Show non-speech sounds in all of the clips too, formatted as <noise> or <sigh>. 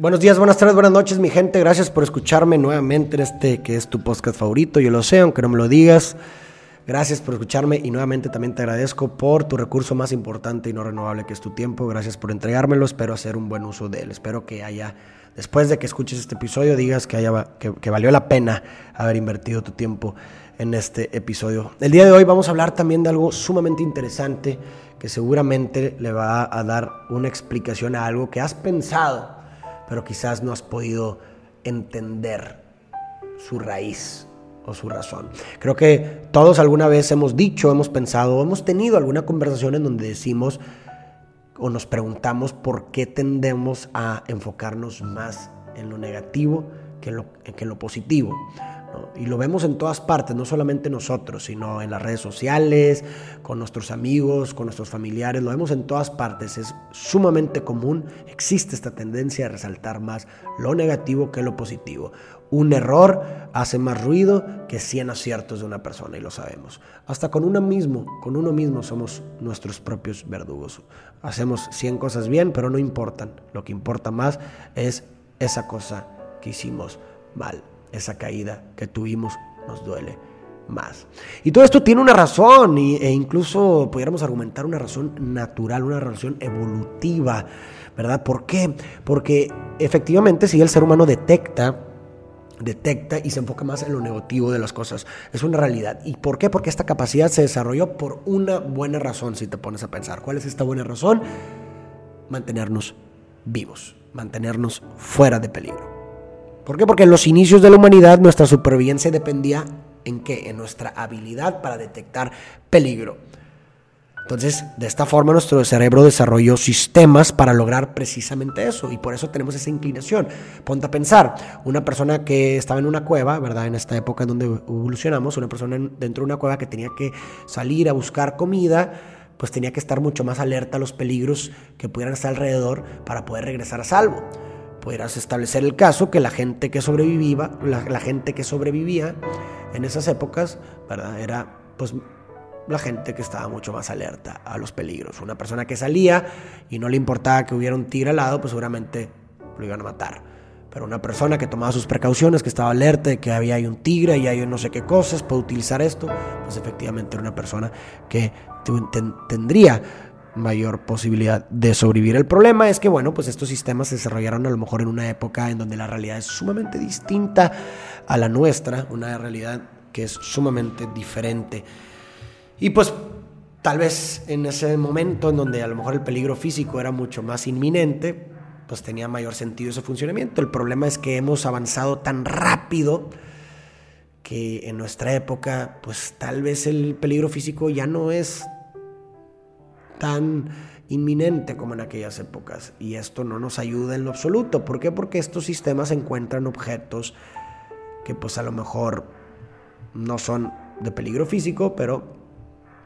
Buenos días, buenas tardes, buenas noches, mi gente. Gracias por escucharme nuevamente en este que es tu podcast favorito. Yo lo sé, aunque no me lo digas. Gracias por escucharme y nuevamente también te agradezco por tu recurso más importante y no renovable que es tu tiempo. Gracias por entregármelo. Espero hacer un buen uso de él. Espero que haya, después de que escuches este episodio, digas que, haya, que, que valió la pena haber invertido tu tiempo en este episodio. El día de hoy vamos a hablar también de algo sumamente interesante que seguramente le va a dar una explicación a algo que has pensado pero quizás no has podido entender su raíz o su razón. Creo que todos alguna vez hemos dicho, hemos pensado, hemos tenido alguna conversación en donde decimos o nos preguntamos por qué tendemos a enfocarnos más en lo negativo que en lo, positivo. Y lo vemos en todas partes, no solamente nosotros, sino en las redes sociales, con nuestros amigos, con nuestros familiares, lo vemos en todas partes. Es sumamente común, existe esta tendencia a resaltar más lo negativo que lo positivo. Un error hace más ruido que 100 aciertos de una persona y lo sabemos. Hasta con uno mismo, con uno mismo somos nuestros propios verdugos. Hacemos 100 cosas bien, pero no importan. Lo que importa más es esa cosa que hicimos mal esa caída que tuvimos nos duele más. Y todo esto tiene una razón, e incluso pudiéramos argumentar una razón natural, una razón evolutiva, ¿verdad? ¿Por qué? Porque efectivamente si el ser humano detecta detecta y se enfoca más en lo negativo de las cosas. Es una realidad. ¿Y por qué? Porque esta capacidad se desarrolló por una buena razón, si te pones a pensar. ¿Cuál es esta buena razón? Mantenernos vivos, mantenernos fuera de peligro. ¿Por qué? Porque en los inicios de la humanidad nuestra supervivencia dependía en qué? En nuestra habilidad para detectar peligro. Entonces, de esta forma nuestro cerebro desarrolló sistemas para lograr precisamente eso y por eso tenemos esa inclinación. Ponte a pensar, una persona que estaba en una cueva, ¿verdad? En esta época en donde evolucionamos, una persona dentro de una cueva que tenía que salir a buscar comida, pues tenía que estar mucho más alerta a los peligros que pudieran estar alrededor para poder regresar a salvo pudieras establecer el caso que la gente que sobrevivía, la, gente que sobrevivía en esas épocas, ¿verdad? Era pues la gente que estaba mucho más alerta a los peligros. Una persona que salía y no le importaba que hubiera un tigre al lado, pues seguramente lo iban a matar. Pero una persona que tomaba sus precauciones, que estaba alerta de que había un tigre y hay no sé qué cosas, puede utilizar esto, pues efectivamente era una persona que tendría mayor posibilidad de sobrevivir. El problema es que, bueno, pues estos sistemas se desarrollaron a lo mejor en una época en donde la realidad es sumamente distinta a la nuestra, una realidad que es sumamente diferente. Y pues tal vez en ese momento en donde a lo mejor el peligro físico era mucho más inminente, pues tenía mayor sentido ese funcionamiento. El problema es que hemos avanzado tan rápido que en nuestra época, pues tal vez el peligro físico ya no es tan inminente como en aquellas épocas. Y esto no nos ayuda en lo absoluto. ¿Por qué? Porque estos sistemas encuentran objetos que pues a lo mejor no son de peligro físico, pero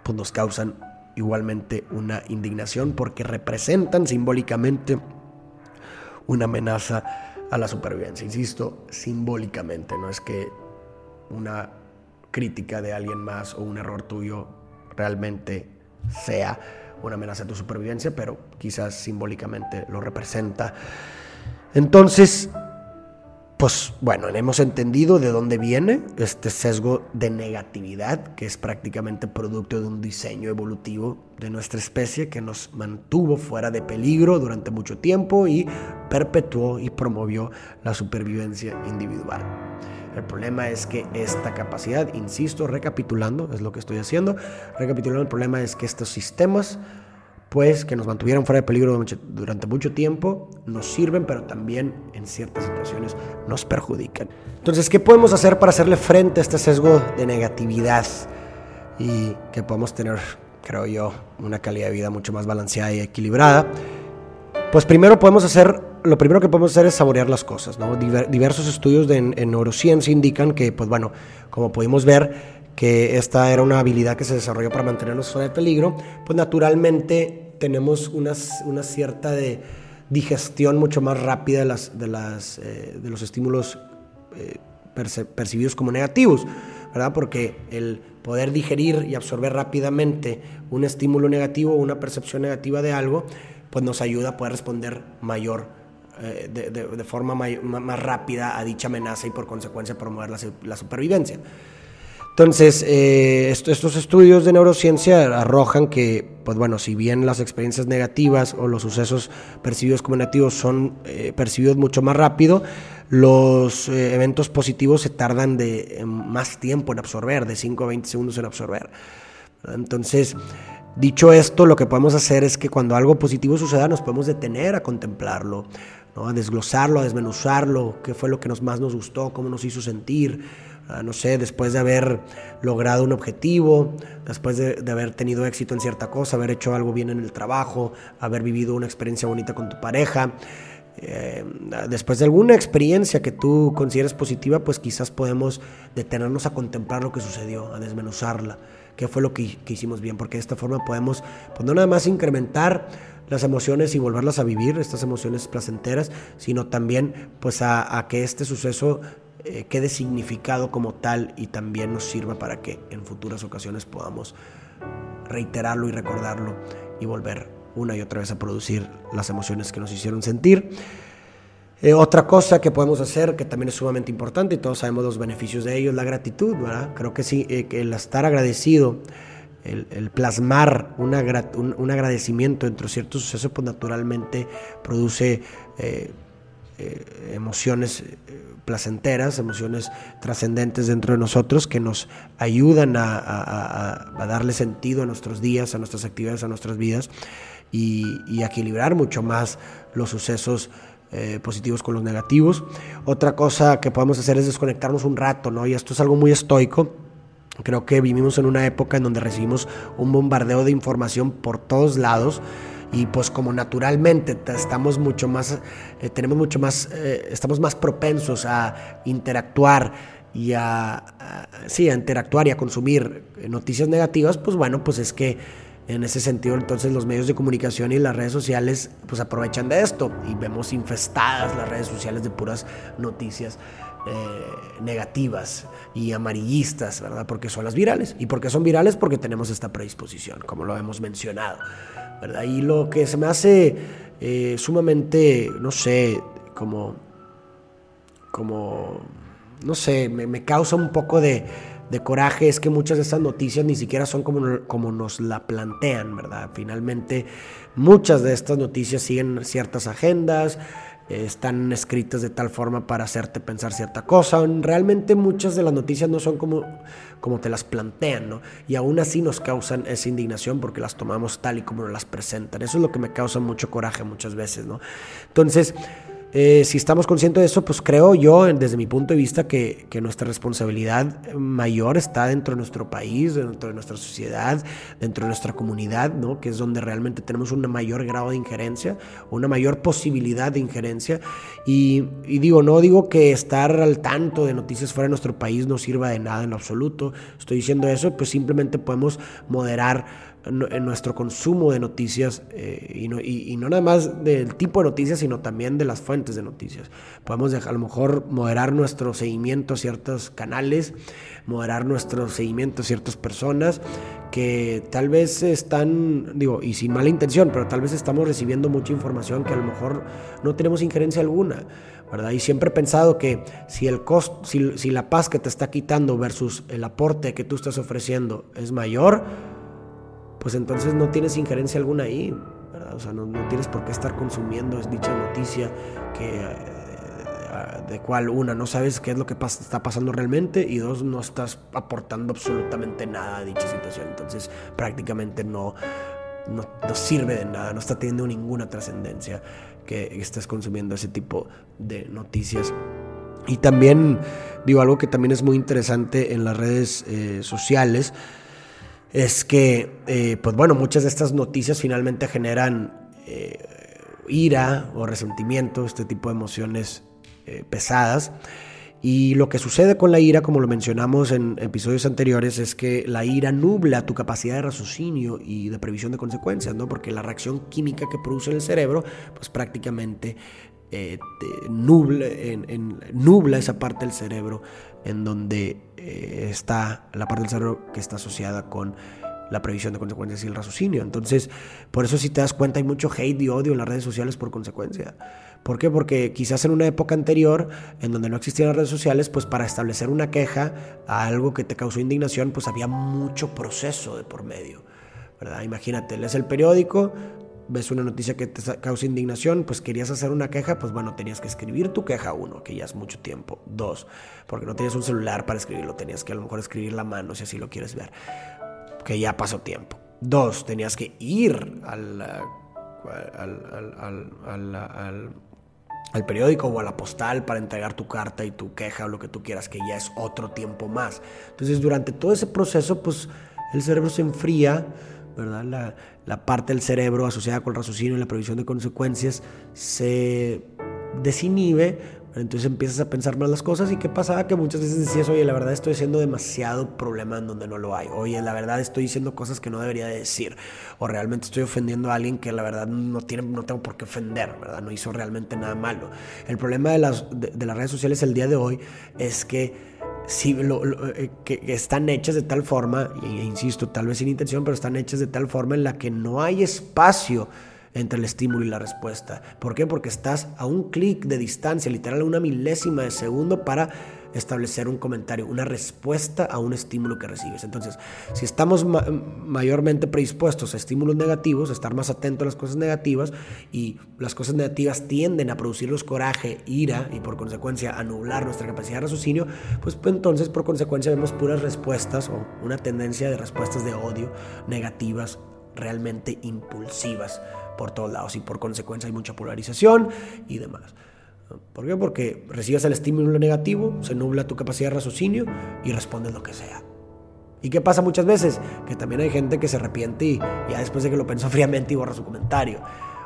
pues nos causan igualmente una indignación porque representan simbólicamente una amenaza a la supervivencia. Insisto, simbólicamente, no es que una crítica de alguien más o un error tuyo realmente sea una amenaza a tu supervivencia, pero quizás simbólicamente lo representa. Entonces, pues bueno, hemos entendido de dónde viene este sesgo de negatividad, que es prácticamente producto de un diseño evolutivo de nuestra especie que nos mantuvo fuera de peligro durante mucho tiempo y perpetuó y promovió la supervivencia individual. El problema es que esta capacidad, insisto, recapitulando, es lo que estoy haciendo, recapitulando, el problema es que estos sistemas, pues que nos mantuvieron fuera de peligro durante mucho tiempo, nos sirven, pero también en ciertas situaciones nos perjudican. Entonces, ¿qué podemos hacer para hacerle frente a este sesgo de negatividad y que podamos tener, creo yo, una calidad de vida mucho más balanceada y equilibrada? Pues primero podemos hacer lo primero que podemos hacer es saborear las cosas. ¿no? diversos estudios de, en, neurociencia indican que, pues bueno, como pudimos ver, que esta era una habilidad que se desarrolló para mantenernos fuera de peligro, pues naturalmente tenemos una, cierta de digestión mucho más rápida de, eh, los estímulos eh, percibidos como negativos, ¿verdad? Porque el poder digerir y absorber rápidamente un estímulo negativo o una percepción negativa de algo, pues nos ayuda a poder responder mayor eh, de, forma más rápida a dicha amenaza y por consecuencia promover la, supervivencia. Entonces, eh, estos estudios de neurociencia arrojan que, pues bueno, si bien las experiencias negativas o los sucesos percibidos como negativos son eh, percibidos mucho más rápido, los eventos positivos se tardan de más tiempo en absorber, de 5 a 20 segundos en absorber. Entonces, dicho esto, lo que podemos hacer es que cuando algo positivo suceda, nos podemos detener a contemplarlo, a desglosarlo, a desmenuzarlo, qué fue lo que nos, más nos gustó, cómo nos hizo sentir, ah, no sé, después de haber logrado un objetivo, después de, haber tenido éxito en cierta cosa, haber hecho algo bien en el trabajo, haber vivido una experiencia bonita con tu pareja. Eh, después de alguna experiencia que tú consideres positiva, pues quizás podemos detenernos a contemplar lo que sucedió, a desmenuzarla, qué fue lo que, que hicimos bien, porque de esta forma podemos, pues no nada más incrementar las emociones y volverlas a vivir, estas emociones placenteras, sino también pues a, que este suceso eh, quede significado como tal y también nos sirva para que en futuras ocasiones podamos reiterarlo y recordarlo y volver una y otra vez a producir las emociones que nos hicieron sentir. Eh, otra cosa que podemos hacer, que también es sumamente importante y todos sabemos los beneficios de ello, es la gratitud, ¿verdad? Creo que sí, eh, el estar agradecido el, plasmar un, agradecimiento entre ciertos sucesos, pues naturalmente produce eh, emociones placenteras, emociones trascendentes dentro de nosotros que nos ayudan a, darle sentido a nuestros días, a nuestras actividades, a nuestras vidas y, y a equilibrar mucho más los sucesos positivos con los negativos. Otra cosa que podemos hacer es desconectarnos un rato, ¿no? Y esto es algo muy estoico Creo que vivimos en una época en donde recibimos un bombardeo de información por todos lados y pues como naturalmente estamos mucho más, eh, tenemos mucho más, eh, estamos más propensos a interactuar y a, sí, a interactuar y a consumir noticias negativas, pues bueno, pues es que en ese sentido entonces los medios de comunicación y las redes sociales pues aprovechan de esto y vemos infestadas las redes sociales de puras noticias eh, negativas y amarillistas, ¿verdad? Porque son las virales. ¿Y porque son virales? Porque tenemos esta predisposición, como lo hemos mencionado, ¿verdad? Y lo que se me hace eh, sumamente, no sé, como, como, no sé, me, causa un poco de, de, coraje es que muchas de estas noticias ni siquiera son como, como nos la plantean, ¿verdad? Finalmente, muchas de estas noticias siguen ciertas agendas, están escritas de tal forma para hacerte pensar cierta cosa. Realmente muchas de las noticias no son como, como te las plantean, ¿no? Y aún así nos causan esa indignación porque las tomamos tal y como nos las presentan. Eso es lo que me causa mucho coraje muchas veces, ¿no? Entonces, eh, si estamos conscientes de eso, pues creo yo, desde mi punto de vista, que, nuestra responsabilidad mayor está dentro de nuestro país, dentro de nuestra sociedad, dentro de nuestra comunidad, ¿no? que es donde realmente tenemos un mayor grado de injerencia, una mayor posibilidad de injerencia. Y, digo, no digo que estar al tanto de noticias fuera de nuestro país no sirva de nada en absoluto, estoy diciendo eso, pues simplemente podemos moderar en nuestro consumo de noticias eh, y, no, y, no, nada más del tipo de noticias, sino también de las fuentes de noticias. Podemos dejar, a lo mejor moderar nuestro seguimiento a ciertos canales, moderar nuestro seguimiento a ciertas personas que tal vez están, digo, y sin mala intención, pero tal vez estamos recibiendo mucha información que a lo mejor no tenemos injerencia alguna. ¿verdad? Y siempre he pensado que si, el costo, si, si la paz que te está quitando versus el aporte que tú estás ofreciendo es mayor, pues entonces no tienes injerencia alguna ahí, O sea, no, tienes por qué estar consumiendo dicha noticia que, eh, de cual una, no sabes qué es lo que está pasando realmente y dos, no estás aportando absolutamente nada a dicha situación. Entonces prácticamente no, no, sirve de nada, no está teniendo ninguna trascendencia que estés consumiendo ese tipo de noticias. Y también digo algo que también es muy interesante en las redes eh, sociales es que, eh, pues bueno, muchas de estas noticias finalmente generan eh, ira o resentimiento, este tipo de emociones eh, pesadas. Y lo que sucede con la ira, como lo mencionamos en episodios anteriores, es que la ira nubla tu capacidad de raciocinio y de previsión de consecuencias, ¿no? Porque la reacción química que produce el cerebro, pues prácticamente nubla esa parte del cerebro en donde eh, está la parte del cerebro que está asociada con la previsión de consecuencias y el raciocinio. Entonces, por eso si te das cuenta hay mucho hate y odio en las redes sociales por consecuencia. ¿Por qué? Porque quizás en una época anterior, en donde no existían las redes sociales, pues para establecer una queja a algo que te causó indignación, pues había mucho proceso de por medio. ¿verdad? Imagínate, lees el periódico, ves una noticia que te causa indignación, pues querías hacer una queja, pues bueno, tenías que escribir tu queja, uno, que ya es mucho tiempo. Dos, porque no tenías un celular para escribirlo, tenías que a lo mejor escribir la mano si así lo quieres ver, que ya pasó tiempo. Dos, tenías que ir al, al, al, periódico o a la postal para entregar tu carta y tu queja o lo que tú quieras, que ya es otro tiempo más. Entonces, durante todo ese proceso, pues el cerebro se enfría, ¿verdad? La, la parte del cerebro asociada con el raciocinio y la previsión de consecuencias se desinhibe, entonces empiezas a pensar más las cosas y qué pasaba que muchas veces decías, oye, la verdad estoy haciendo demasiado problema en donde no lo hay, oye, la verdad estoy diciendo cosas que no debería decir, o realmente estoy ofendiendo a alguien que la verdad no, tiene, no tengo por qué ofender, ¿verdad? No hizo realmente nada malo. El problema de las, de, las redes sociales el día de hoy es que si eh, que, están hechas de tal forma, e insisto, tal vez sin intención, pero están hechas de tal forma en la que no hay espacio entre el estímulo y la respuesta. ¿Por qué? Porque estás a un clic de distancia, literal una milésima de segundo para establecer un comentario, una respuesta a un estímulo que recibes. Entonces, si estamos mayormente predispuestos a estímulos negativos, estar más atentos a las cosas negativas y las cosas negativas tienden a producirnos coraje, ira y por consecuencia a nublar nuestra capacidad de raciocinio, pues, pues entonces por consecuencia vemos puras respuestas o una tendencia de respuestas de odio negativas, realmente impulsivas por todos lados y por consecuencia hay mucha polarización y demás. ¿Por qué? Porque recibes el estímulo negativo, se nubla tu capacidad de raciocinio y respondes lo que sea. ¿Y qué pasa muchas veces? Que también hay gente que se arrepiente y ya después de que lo pensó <laughs> fríamente y borra su comentario.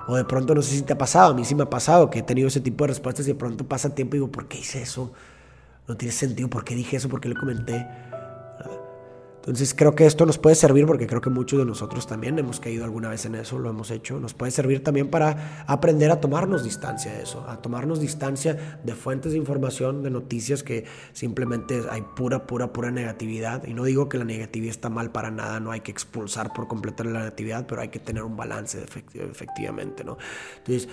O de pronto no sé si te ha pasado, a mí sí me ha pasado que he tenido ese tipo de respuestas y de pronto pasa tiempo y digo, ¿por qué hice eso? No tiene sentido, ¿por qué dije eso? ¿Por qué le comenté? Entonces creo que esto nos puede servir porque creo que muchos de nosotros también hemos caído alguna vez en eso, lo hemos hecho. Nos puede servir también para aprender a tomarnos distancia de eso, a tomarnos distancia de fuentes de información, de noticias que simplemente hay pura, pura, pura negatividad. Y no digo que la negatividad está mal para nada, no hay que expulsar por completo la negatividad, pero hay que tener un balance efectivamente, ¿no? Entonces,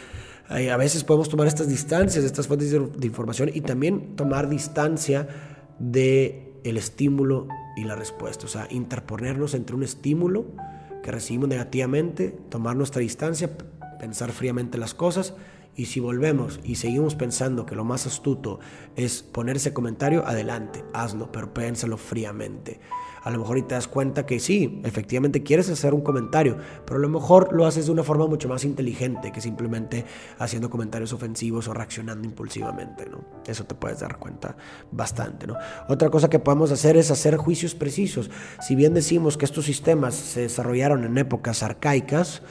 a veces podemos tomar estas distancias de estas fuentes de información y también tomar distancia de el estímulo y la respuesta. O sea, interponernos entre un estímulo que recibimos negativamente, tomar nuestra distancia, pensar fríamente las cosas y si volvemos y seguimos pensando que lo más astuto es poner ese comentario, adelante, hazlo, pero piénsalo fríamente a lo mejor y te das cuenta que sí, efectivamente quieres hacer un comentario, pero a lo mejor lo haces de una forma mucho más inteligente que simplemente haciendo comentarios ofensivos o reaccionando impulsivamente, ¿no? Eso te puedes dar cuenta bastante, ¿no? Otra cosa que podemos hacer es hacer juicios precisos. Si bien decimos que estos sistemas se desarrollaron en épocas arcaicas,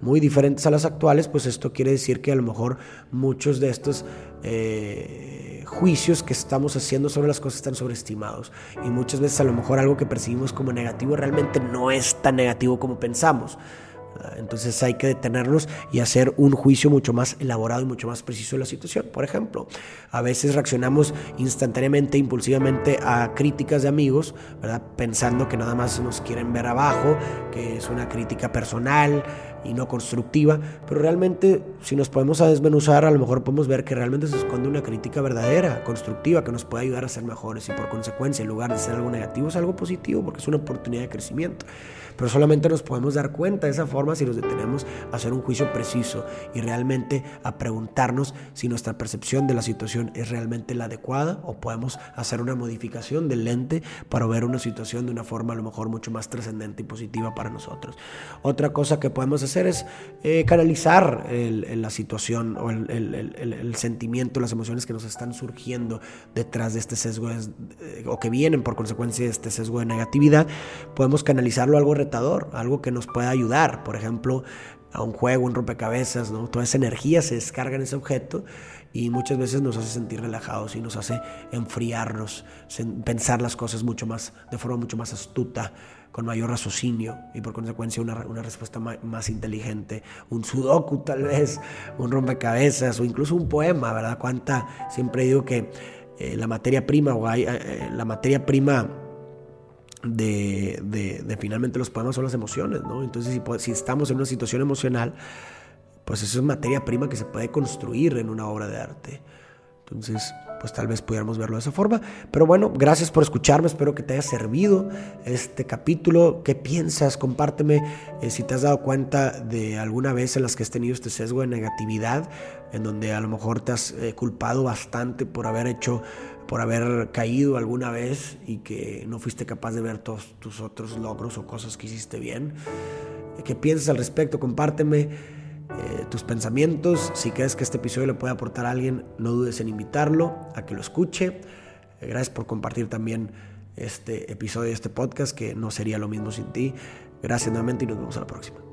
muy diferentes a las actuales, pues esto quiere decir que a lo mejor muchos de estos eh, juicios que estamos haciendo sobre las cosas están sobreestimados. Y muchas veces a lo mejor algo que percibimos como negativo realmente no es tan negativo como pensamos. Entonces hay que detenernos y hacer un juicio mucho más elaborado y mucho más preciso de la situación. Por ejemplo, a veces reaccionamos instantáneamente, impulsivamente a críticas de amigos, ¿verdad? pensando que nada más nos quieren ver abajo, que es una crítica personal, y no constructiva, pero realmente si nos podemos a desmenuzar, a lo mejor podemos ver que realmente se esconde una crítica verdadera, constructiva, que nos puede ayudar a ser mejores y por consecuencia, en lugar de ser algo negativo, es algo positivo, porque es una oportunidad de crecimiento. Pero solamente nos podemos dar cuenta de esa forma si nos detenemos a hacer un juicio preciso y realmente a preguntarnos si nuestra percepción de la situación es realmente la adecuada o podemos hacer una modificación del lente para ver una situación de una forma a lo mejor mucho más trascendente y positiva para nosotros. Otra cosa que podemos hacer es eh, canalizar la situación o el, sentimiento, las emociones que nos están surgiendo detrás de este sesgo o que vienen por consecuencia de este sesgo de negatividad. Podemos canalizarlo a algo algo que nos pueda ayudar, por ejemplo, a un juego, un rompecabezas, ¿no? Toda esa energía se descarga en ese objeto y muchas veces nos hace sentir relajados y nos hace enfriarnos, pensar las cosas mucho más, de forma mucho más astuta, con mayor raciocinio y por consecuencia una, una respuesta más, inteligente, un sudoku tal vez, un rompecabezas o incluso un poema, ¿verdad? Cuánta, siempre digo que eh, la materia prima o hay, eh, la materia prima de, de, finalmente los poemas son las emociones, ¿no? Entonces, si, si estamos en una situación emocional, pues eso es materia prima que se puede construir en una obra de arte. Entonces, pues tal vez pudiéramos verlo de esa forma. Pero bueno, gracias por escucharme, espero que te haya servido este capítulo. ¿Qué piensas? Compárteme eh, si te has dado cuenta de alguna vez en las que has tenido este sesgo de negatividad, en donde a lo mejor te has eh, culpado bastante por haber hecho, por haber caído alguna vez y que no fuiste capaz de ver todos tus otros logros o cosas que hiciste bien. ¿Qué piensas al respecto? Compárteme. Eh, tus pensamientos. Si crees que este episodio le puede aportar a alguien, no dudes en invitarlo a que lo escuche. Eh, gracias por compartir también este episodio, este podcast, que no sería lo mismo sin ti. Gracias nuevamente y nos vemos a la próxima.